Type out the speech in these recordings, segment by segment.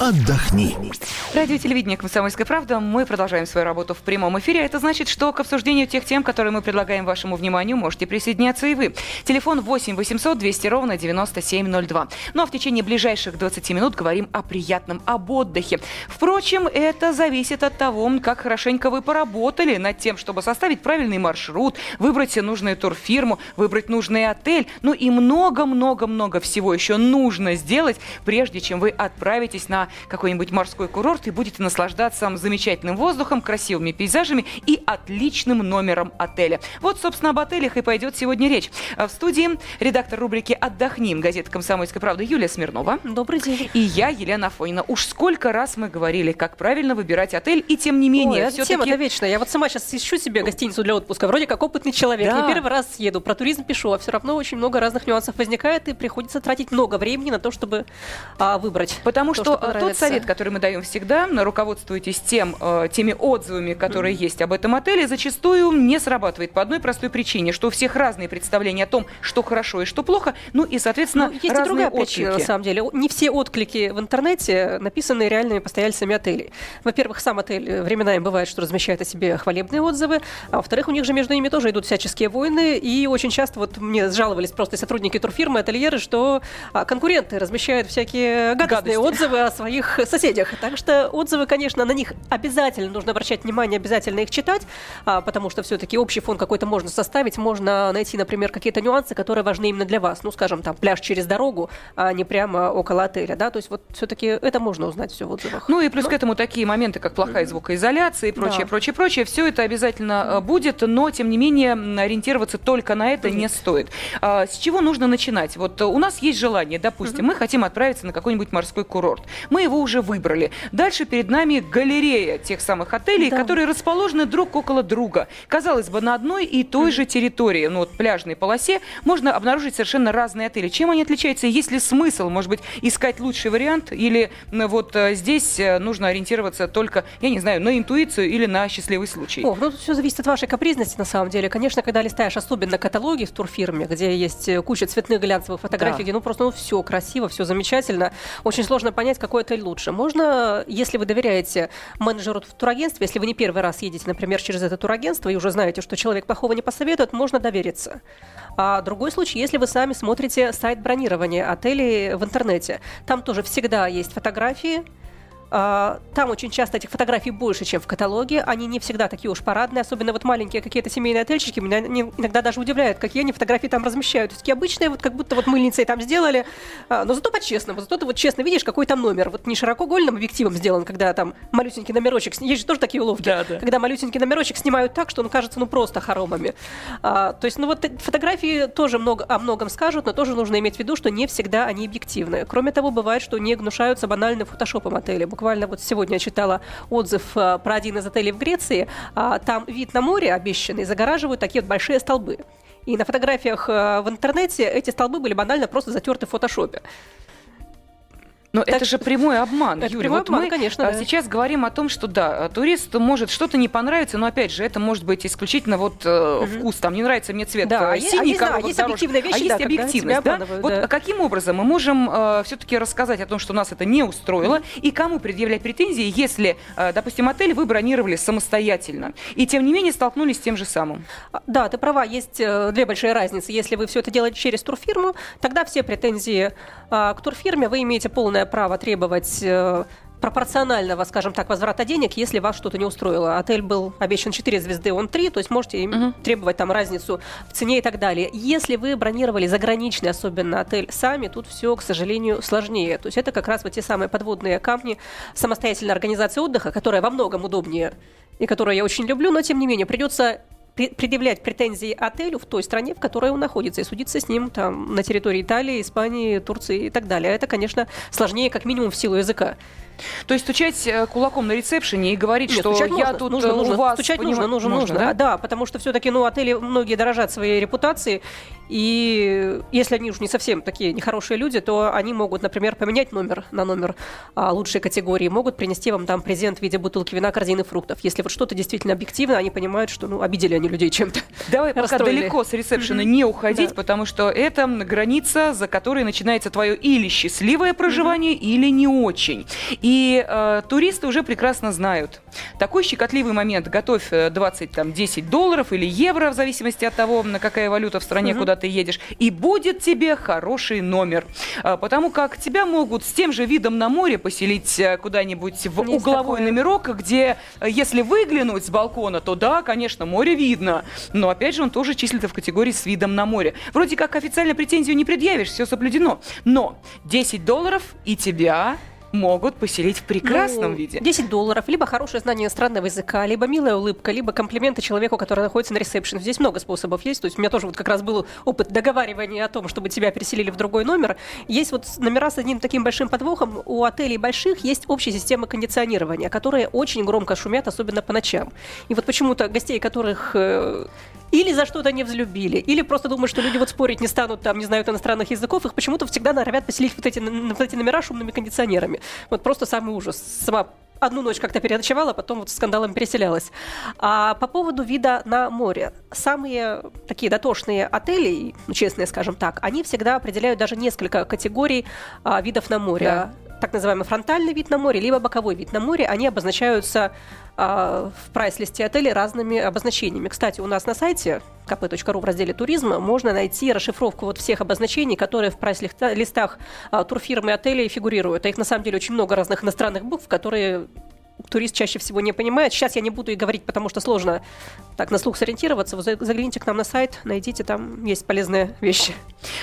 отдохни. Радио телевидение «Комсомольская правда». Мы продолжаем свою работу в прямом эфире. Это значит, что к обсуждению тех тем, которые мы предлагаем вашему вниманию, можете присоединяться и вы. Телефон 8 800 200 ровно 9702. Ну а в течение ближайших 20 минут говорим о приятном, об отдыхе. Впрочем, это зависит от того, как хорошенько вы поработали над тем, чтобы составить правильный маршрут, выбрать нужную турфирму, выбрать нужный отель. Ну и много-много-много всего еще нужно сделать, прежде чем вы отправитесь на какой-нибудь морской курорт и будете наслаждаться замечательным воздухом, красивыми пейзажами и отличным номером отеля. Вот, собственно, об отелях и пойдет сегодня речь. В студии редактор рубрики «Отдохнем» газеты «Комсомольская правда» Юлия Смирнова. Добрый день. И я, Елена Афонина. Уж сколько раз мы говорили, как правильно выбирать отель, и тем не менее... Ой, все тема-то вечная. Я вот сама сейчас ищу себе гостиницу для отпуска. Вроде как опытный человек. Да. Не первый раз еду, про туризм пишу, а все равно очень много разных нюансов возникает, и приходится тратить много времени на то, чтобы а, выбрать. Потому то, что, что тот совет, который мы даем всегда, руководствуйтесь тем, э, теми отзывами, которые mm. есть об этом отеле, зачастую не срабатывает по одной простой причине, что у всех разные представления о том, что хорошо и что плохо, ну и, соответственно, ну, есть разные и другая отклики. причина, на самом деле. Не все отклики в интернете написаны реальными постояльцами отелей. Во-первых, сам отель временами бывает, что размещает о себе хвалебные отзывы, а во-вторых, у них же между ними тоже идут всяческие войны, и очень часто вот мне жаловались просто сотрудники турфирмы, ательеры, что а, конкуренты размещают всякие гадостные Гадости. отзывы о своих соседях. Так что отзывы, конечно, на них обязательно нужно обращать внимание, обязательно их читать, а, потому что все-таки общий фон какой-то можно составить, можно найти, например, какие-то нюансы, которые важны именно для вас. Ну, скажем, там, пляж через дорогу, а не прямо около отеля, да, то есть вот все-таки это можно узнать все в отзывах. Ну и плюс но... к этому такие моменты, как плохая звукоизоляция и прочее, да. прочее, прочее, все это обязательно а, будет, но, тем не менее, ориентироваться только на это не стоит. А, с чего нужно начинать? Вот у нас есть желание, допустим, мы хотим отправиться на какой-нибудь морской курорт. Мы его уже выбрали. Дальше перед нами галерея тех самых отелей, да. которые расположены друг около друга. Казалось бы, на одной и той же территории, ну вот пляжной полосе, можно обнаружить совершенно разные отели. Чем они отличаются? Есть ли смысл, может быть, искать лучший вариант? Или вот э, здесь э, нужно ориентироваться только, я не знаю, на интуицию или на счастливый случай? О, ну все зависит от вашей капризности, на самом деле. Конечно, когда листаешь особенно каталоги в турфирме, где есть э, куча цветных глянцевых фотографий, да. где ну просто ну, все красиво, все замечательно, очень сложно понять, какой отель лучше. Можно, если вы доверяете менеджеру в турагентстве, если вы не первый раз едете, например, через это турагентство и уже знаете, что человек плохого не посоветует, можно довериться. А другой случай, если вы сами смотрите сайт бронирования отелей в интернете, там тоже всегда есть фотографии, там очень часто этих фотографий больше, чем в каталоге. Они не всегда такие уж парадные, особенно вот маленькие какие-то семейные отельчики. Меня иногда даже удивляют, какие они фотографии там размещают. Такие обычные, вот как будто вот мыльницей там сделали. А, но зато по-честному. Зато ты вот честно видишь, какой там номер. Вот не широкоугольным объективом сделан, когда там малюсенький номерочек. Есть же тоже такие уловки. Да, да. Когда малюсенький номерочек снимают так, что он кажется ну просто хоромами. А, то есть, ну вот фотографии тоже много, о многом скажут, но тоже нужно иметь в виду, что не всегда они объективны. Кроме того, бывает, что не гнушаются банальным фотошопом отеля буквально вот сегодня читала отзыв э, про один из отелей в Греции. А, там вид на море обещанный загораживают такие вот большие столбы. И на фотографиях э, в интернете эти столбы были банально просто затерты в фотошопе. Но так это же прямой обман, это Юрий. Прямой вот обман, мы конечно, а, да. сейчас говорим о том, что да, туристу может что-то не понравиться, но опять же, это может быть исключительно вот э, угу. вкус. Там не нравится мне цвет да, э, синий, а да, есть объективные вещи, а есть да, объективность. Да? Вот да. каким образом мы можем э, все-таки рассказать о том, что нас это не устроило, угу. и кому предъявлять претензии, если, э, допустим, отель вы бронировали самостоятельно, и тем не менее столкнулись с тем же самым? А, да, ты права, есть э, две большие разницы. Если вы все это делаете через турфирму, тогда все претензии э, к турфирме вы имеете полное право требовать э, пропорционального, скажем так, возврата денег, если вас что-то не устроило. Отель был обещан 4 звезды, он 3, то есть можете uh-huh. требовать там разницу в цене и так далее. Если вы бронировали заграничный, особенно отель сами, тут все, к сожалению, сложнее. То есть это как раз вот те самые подводные камни самостоятельной организации отдыха, которая во многом удобнее и которую я очень люблю, но тем не менее придется предъявлять претензии отелю в той стране, в которой он находится, и судиться с ним там на территории Италии, Испании, Турции и так далее. Это, конечно, сложнее как минимум в силу языка. То есть стучать э, кулаком на ресепшене и говорить, Нет, что я можно, тут нужно, э, у нужно, вас... Стучать нужно, нужно, нужно. Да? да, потому что все-таки ну, отели многие дорожат своей репутацией, и если они уж не совсем такие нехорошие люди, то они могут, например, поменять номер на номер а, лучшей категории, могут принести вам там презент в виде бутылки вина, корзины фруктов. Если вот что-то действительно объективно, они понимают, что ну, обидели они людей чем-то. Давай пока далеко с ресепшена mm-hmm. не уходить, да. потому что это граница, за которой начинается твое или счастливое проживание, mm-hmm. или не очень. И э, туристы уже прекрасно знают. Такой щекотливый момент. Готовь 20, там, 10 долларов или евро, в зависимости от того, на какая валюта в стране, угу. куда ты едешь. И будет тебе хороший номер. Потому как тебя могут с тем же видом на море поселить куда-нибудь в Есть угловой такое. номерок, где, если выглянуть с балкона, то да, конечно, море видно. Но, опять же, он тоже числится в категории с видом на море. Вроде как официально претензию не предъявишь, все соблюдено. Но 10 долларов и тебя могут поселить в прекрасном ну, виде. 10 долларов, либо хорошее знание иностранного языка, либо милая улыбка, либо комплименты человеку, который находится на ресепшн. Здесь много способов есть. То есть у меня тоже вот как раз был опыт договаривания о том, чтобы тебя переселили в другой номер. Есть вот номера с одним таким большим подвохом. У отелей больших есть общая система кондиционирования, которые очень громко шумят, особенно по ночам. И вот почему-то гостей, которых э, или за что-то не взлюбили, или просто думают, что люди вот спорить не станут, там, не знают иностранных языков, их почему-то всегда норовят поселить вот эти, вот эти номера шумными кондиционерами. Вот просто самый ужас. Сама одну ночь как-то переночевала, потом вот скандалом переселялась. А по поводу вида на море. Самые такие дотошные отели, ну, честные, скажем так, они всегда определяют даже несколько категорий а, видов на море. Да. Так называемый фронтальный вид на море, либо боковой вид на море. Они обозначаются а, в прайс-листе отелей разными обозначениями. Кстати, у нас на сайте kp.ru в разделе «Туризм» можно найти расшифровку вот всех обозначений, которые в прайс-листах а, турфирмы отелей фигурируют. А их на самом деле очень много разных иностранных букв, которые турист чаще всего не понимает. Сейчас я не буду и говорить, потому что сложно так на слух сориентироваться. Вы загляните к нам на сайт, найдите, там есть полезные вещи.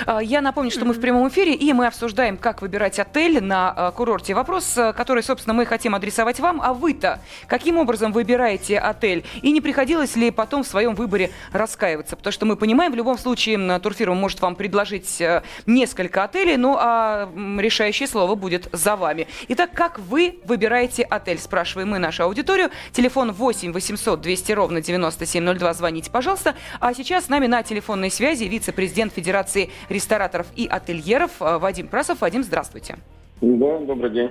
А, я напомню, что мы в прямом эфире, и мы обсуждаем, как выбирать отель на а, курорте. Вопрос, а, который, собственно, мы хотим адресовать вам. А вы-то каким образом выбираете отель? И не приходилось ли потом в своем выборе раскаиваться? Потому что мы понимаем, в любом случае турфирма может вам предложить несколько отелей, ну а решающее слово будет за вами. Итак, как вы выбираете отель? Спрашиваем мы нашу аудиторию. Телефон 8 800 200 ровно 9702. Звоните, пожалуйста. А сейчас с нами на телефонной связи вице-президент Федерации рестораторов и ательеров э, Вадим Прасов. Вадим, здравствуйте. Да, добрый день.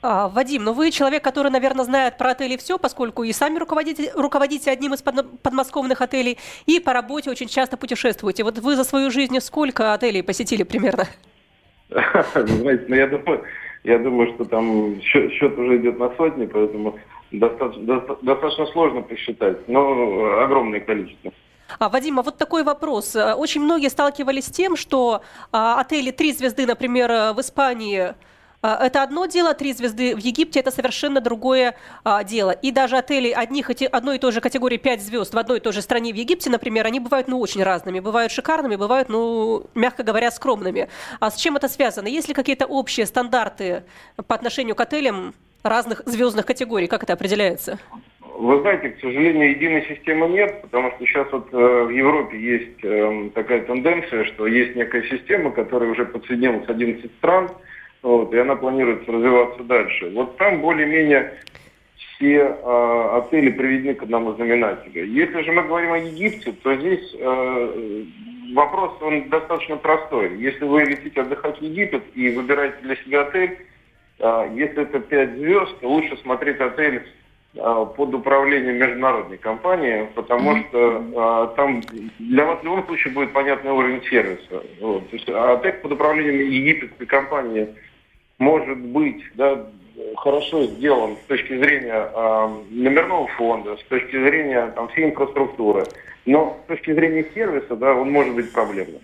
А, Вадим, ну вы человек, который, наверное, знает про отели все, поскольку и сами руководите, руководите одним из подмосковных отелей, и по работе очень часто путешествуете. Вот вы за свою жизнь сколько отелей посетили примерно? Знаете, ну я думаю, я думаю, что там счет, счет уже идет на сотни, поэтому достаточно, достаточно сложно посчитать, но огромное количество. А, Вадим, а вот такой вопрос. Э, очень многие сталкивались с тем, что а, отели три звезды, например, э, в Испании, это одно дело, три звезды в Египте это совершенно другое а, дело. И даже отели одних, одной и той же категории пять звезд в одной и той же стране в Египте, например, они бывают ну, очень разными. Бывают шикарными, бывают, ну, мягко говоря, скромными. А с чем это связано? Есть ли какие-то общие стандарты по отношению к отелям разных звездных категорий? Как это определяется? Вы знаете, к сожалению, единой системы нет, потому что сейчас вот э, в Европе есть э, такая тенденция, что есть некая система, которая уже подсоединилась 11 стран, вот, и она планируется развиваться дальше. Вот там более-менее все э, отели приведены к одному знаменателю. Если же мы говорим о Египте, то здесь э, вопрос он достаточно простой. Если вы летите отдыхать в Египет и выбираете для себя отель, э, если это 5 звезд, то лучше смотреть отель а, под управлением международной компании, потому mm-hmm. что а, там для вас в любом случае будет понятный уровень сервиса. Вот. То есть АТЭК под управлением египетской компании может быть да, хорошо сделан с точки зрения а, номерного фонда, с точки зрения там, всей инфраструктуры, но с точки зрения сервиса да, он может быть проблемным.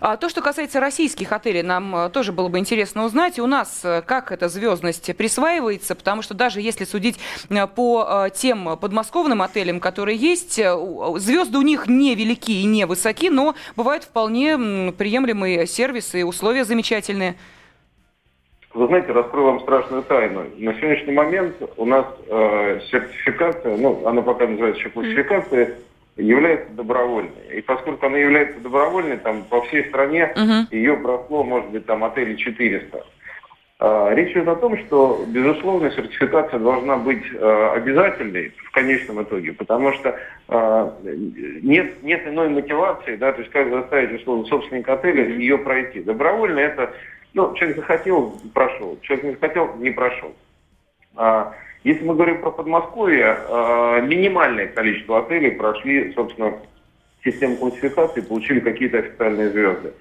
А то, что касается российских отелей, нам э, тоже было бы интересно узнать. У нас э, как эта звездность присваивается, потому что даже если судить э, по тем подмосковным отелям, которые есть, звезды у них не велики и не высоки, но бывают вполне приемлемые сервисы и условия замечательные. Вы знаете, раскрою вам страшную тайну. На сегодняшний момент у нас э, сертификация, ну, она пока называется еще классификация, является добровольной. И поскольку она является добровольной, там по всей стране uh-huh. ее прошло, может быть, там отелей 400. А, речь идет о том, что, безусловно, сертификация должна быть а, обязательной в конечном итоге, потому что а, нет, нет иной мотивации, да, то есть как заставить, условно, собственника отеля ее пройти. Добровольно это, ну, человек захотел, прошел, человек не захотел, не прошел. А, если мы говорим про Подмосковье, э, минимальное количество отелей прошли, собственно, систему классификации, получили какие-то официальные звезды.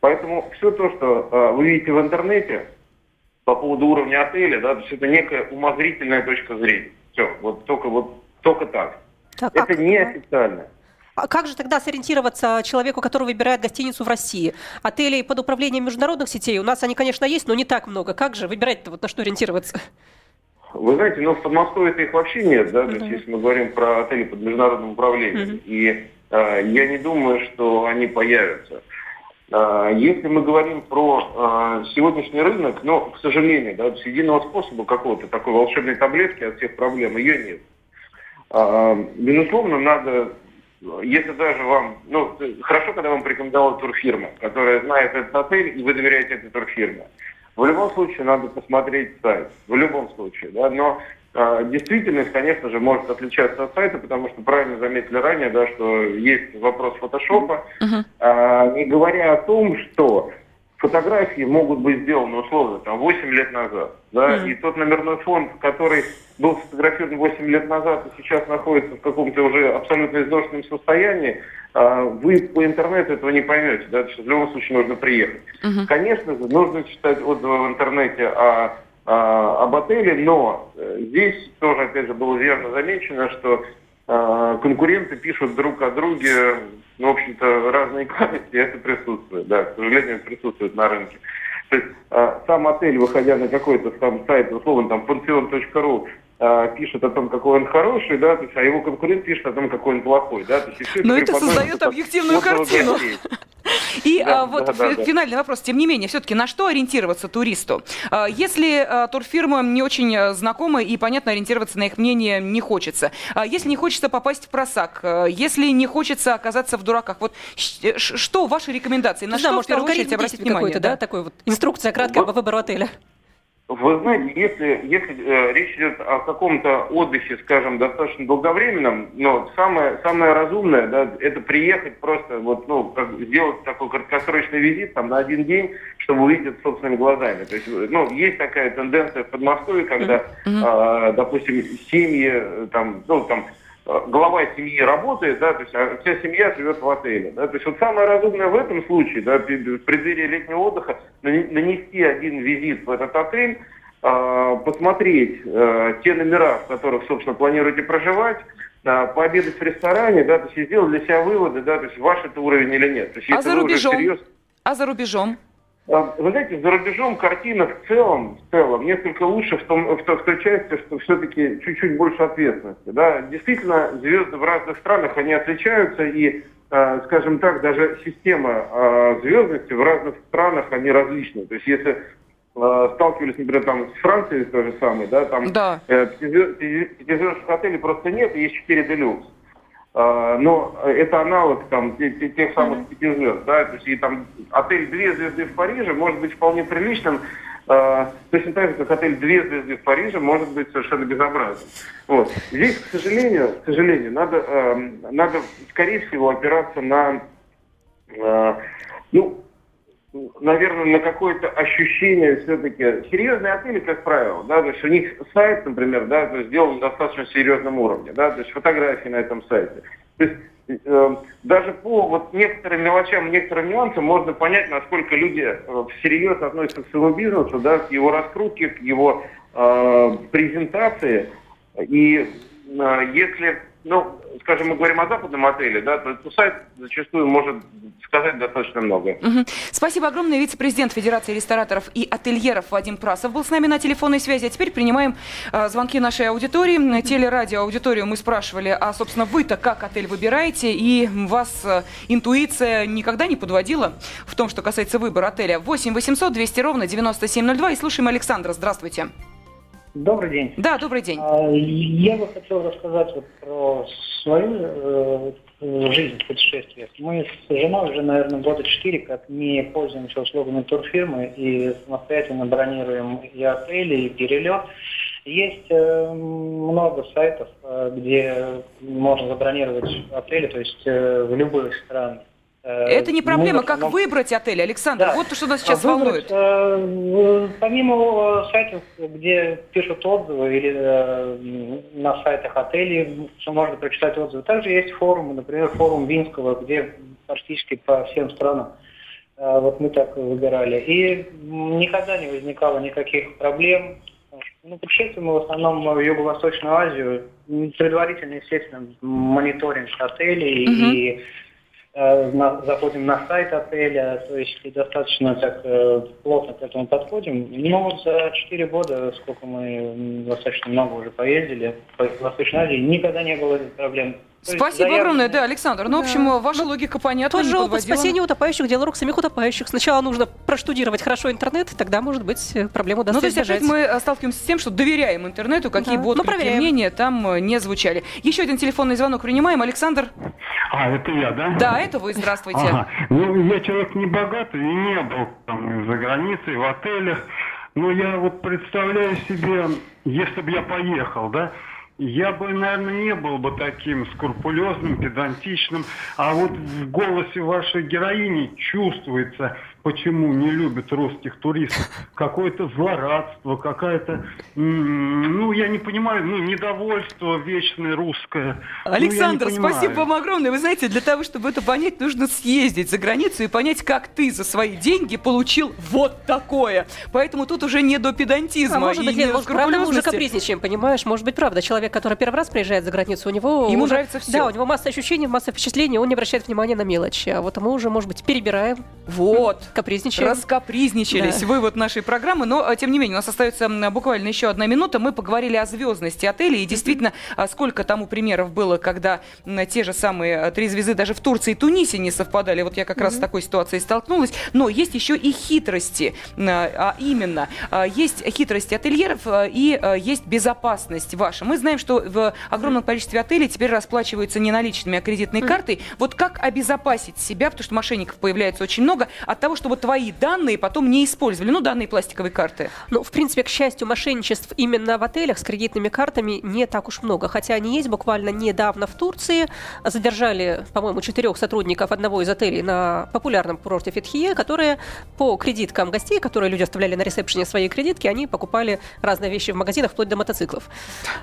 Поэтому все то, что э, вы видите в интернете, по поводу уровня отеля, да, то есть это некая умозрительная точка зрения. Все, вот только вот только так. так это не официально. А как же тогда сориентироваться человеку, который выбирает гостиницу в России? Отелей под управлением международных сетей у нас они, конечно, есть, но не так много. Как же выбирать-то, вот на что ориентироваться? Вы знаете, ну в Подмосковье их вообще нет, да, то есть если мы говорим про отели под международным управлением. И э, я не думаю, что они появятся. Э, если мы говорим про э, сегодняшний рынок, но, к сожалению, да, единого способа какого-то такой волшебной таблетки от всех проблем ее нет. Э, безусловно, надо если даже вам, ну, хорошо, когда вам порекомендовала турфирма, которая знает этот отель, и вы доверяете этой турфирме. В любом случае надо посмотреть сайт, в любом случае, да, но э, действительность, конечно же, может отличаться от сайта, потому что правильно заметили ранее, да, что есть вопрос фотошопа, uh-huh. э, не говоря о том, что фотографии могут быть сделаны условно там 8 лет назад, да, mm. и тот номерной фонд, который был сфотографирован 8 лет назад и сейчас находится в каком-то уже абсолютно изношенном состоянии, а, вы по интернету этого не поймете, да, в любом случае нужно приехать. Uh-huh. Конечно же, нужно читать отзывы в интернете о, о, об отеле, но э, здесь тоже, опять же, было верно замечено, что конкуренты пишут друг о друге ну, в общем-то, разные гадости, это присутствует, да, к сожалению, присутствует на рынке. То есть э, сам отель, выходя на какой-то там сайт, условно, там, э, пишет о том, какой он хороший, да, то есть, а его конкурент пишет о том, какой он плохой, да, то есть, все Но это создает объективную картину. И да, а, вот да, да, финальный вопрос. Тем не менее, все-таки на что ориентироваться туристу? А, если а, турфирма не очень а, знакома и, понятно, ориентироваться на их мнение не хочется. А, если не хочется попасть в просак, а, если не хочется оказаться в дураках, вот что ваши рекомендации? На да, что, может, в первую очередь, обратить внимание? Да? да, такой вот инструкция краткая по выбору отеля. Вы знаете, если, если э, речь идет о каком-то отдыхе, скажем, достаточно долговременном, но самое, самое разумное, да, это приехать просто, вот, ну, как, сделать такой краткосрочный визит там, на один день, чтобы увидеть собственными глазами. То есть, ну, есть такая тенденция в Подмосковье, когда, mm-hmm. э, допустим, семьи, там, ну, там, Э, глава семьи работает, да, то есть а вся семья живет в отеле. Да, то есть вот самое разумное в этом случае, да, в преддверии летнего отдыха, нанести один визит в этот отель, э, посмотреть э, те номера, в которых, собственно, планируете проживать, пообедать в ресторане, да, то есть сделать для себя выводы, да, то есть ваш это уровень или нет. То есть, а за рубежом? Серьез... А за рубежом? А, вы знаете, за рубежом картина в целом, в целом несколько лучше в, том, в, в той части, что все-таки чуть-чуть больше ответственности. Да? Действительно, звезды в разных странах, они отличаются, и, э, скажем так, даже система э, звездности в разных странах, они различны. То есть если э, сталкивались, например, там с Францией, то же самое, да, там да. Э, пятизвездочных отелей просто нет, есть четыре делюкс. А, но это аналог там тех, тех самых пяти звезд, да, то есть и там отель две звезды в Париже может быть вполне приличным, э, точно так же, как отель две звезды в Париже может быть совершенно безобразным. Вот. Здесь, к сожалению, к сожалению, надо, э, надо скорее всего опираться на, э, ну, наверное, на какое-то ощущение все-таки. Серьезные отели, как правило, да, то есть у них сайт, например, да, то есть сделан на достаточно серьезном уровне, да, то есть фотографии на этом сайте. То есть э, даже по вот некоторым мелочам, некоторым нюансам можно понять, насколько люди э, всерьез относятся к своему бизнесу, да, к его раскрутке, к его э, презентации. И э, если ну, скажем, мы говорим о западном отеле, да, то сайт зачастую может сказать достаточно много. Угу. Спасибо огромное. Вице-президент Федерации рестораторов и ательеров Вадим Прасов был с нами на телефонной связи. А теперь принимаем э, звонки нашей аудитории. Телерадио аудиторию мы спрашивали, а, собственно, вы-то как отель выбираете? И вас э, интуиция никогда не подводила в том, что касается выбора отеля? 8 800 200 ровно 9702. И слушаем Александра. Здравствуйте. Добрый день. Да, добрый день. А, я бы хотел рассказать вот про свою э, жизнь в путешествиях. Мы с женой уже, наверное, года четыре как не пользуемся услугами турфирмы и самостоятельно бронируем и отели, и перелет. Есть э, много сайтов, э, где можно забронировать отели, то есть э, в любых странах. Э, Это не проблема. Как но... выбрать отель, Александр? Да. Вот то, что нас сейчас выбрать, волнует. Э, помимо сайтов, где пишут отзывы, или э, на сайтах отелей, что можно прочитать отзывы, также есть форумы, например, форум Винского, где практически по всем странам А, вот мы так выбирали. И никогда не возникало никаких проблем. Ну, путешествуем мы в основном в Юго-Восточную Азию. Предварительно, естественно, мониторинг отелей угу. и э, на, заходим на сайт отеля, то есть достаточно так э, плотно к этому подходим. Но вот за 4 года, сколько мы достаточно много уже поездили по Восточной Азии, никогда не было проблем Спасибо заявленные... огромное, да, Александр. Ну, да. в общем, ваша ну, логика понятна. Тоже опыт спасения утопающих, дело рук самих утопающих. Сначала нужно проштудировать хорошо интернет, тогда, может быть, проблему удастся Ну, то есть опять мы э, сталкиваемся с тем, что доверяем интернету, какие да. бы ну, отклики, мнения там э, не звучали. Еще один телефонный звонок принимаем. Александр? А, это я, да? Да, это вы, здравствуйте. Ага. Ну, я человек не богатый и не был там за границей, в отелях. Но я вот представляю себе, если бы я поехал, да, я бы, наверное, не был бы таким скрупулезным, педантичным, а вот в голосе вашей героини чувствуется почему не любят русских туристов. Какое-то злорадство, какая-то, ну, я не понимаю, ну, недовольство вечное русское. Ну, Александр, ну, спасибо вам огромное. Вы знаете, для того, чтобы это понять, нужно съездить за границу и понять, как ты за свои деньги получил вот такое. Поэтому тут уже не до педантизма. А может быть, нет, может, правда, мы уже капризничаем, понимаешь? Может быть, правда, человек, который первый раз приезжает за границу, у него Ему уже, нравится все. Да, у него масса ощущений, масса впечатлений, он не обращает внимания на мелочи. А вот мы уже, может быть, перебираем. Вот. Капризничаем. Раскапризничались да. вывод нашей программы. Но, а, тем не менее, у нас остается буквально еще одна минута. Мы поговорили о звездности отелей. И действительно, а, сколько тому примеров было, когда те же самые а, три звезды даже в Турции и Тунисе не совпадали. Вот я как раз с такой ситуацией столкнулась. Но есть еще и хитрости. А именно, есть хитрости ательеров и есть безопасность ваша. Мы знаем, что в огромном количестве отелей теперь расплачиваются не наличными, а кредитной картой. Вот как обезопасить себя, потому что мошенников появляется очень много, от того, чтобы твои данные потом не использовали, ну, данные пластиковой карты? Ну, в принципе, к счастью, мошенничеств именно в отелях с кредитными картами не так уж много. Хотя они есть. Буквально недавно в Турции задержали, по-моему, четырех сотрудников одного из отелей на популярном курорте Фетхие, которые по кредиткам гостей, которые люди оставляли на ресепшене свои кредитки, они покупали разные вещи в магазинах, вплоть до мотоциклов.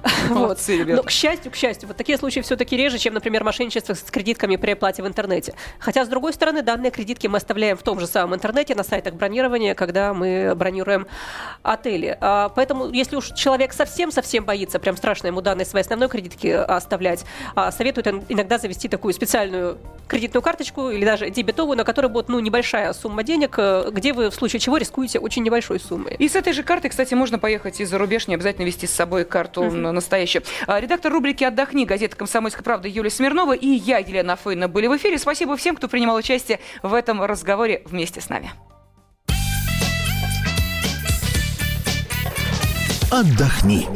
Вот. Но, к счастью, к счастью, вот такие случаи все-таки реже, чем, например, мошенничество с кредитками при оплате в интернете. Хотя, с другой стороны, данные кредитки мы оставляем в том же самом интернете, на сайтах бронирования, когда мы бронируем отели. А, поэтому, если уж человек совсем-совсем боится, прям страшно ему данные своей основной кредитки оставлять, а, советуют иногда завести такую специальную кредитную карточку или даже дебетовую, на которой будет ну, небольшая сумма денег, э, где вы в случае чего рискуете очень небольшой суммой. И с этой же картой, кстати, можно поехать и за рубеж, не обязательно вести с собой карту uh-huh. настоящую. А, редактор рубрики «Отдохни» газеты «Комсомольская правда» Юлия Смирнова и я, Елена Фойна, были в эфире. Спасибо всем, кто принимал участие в этом разговоре вместе с нами. Отдохни.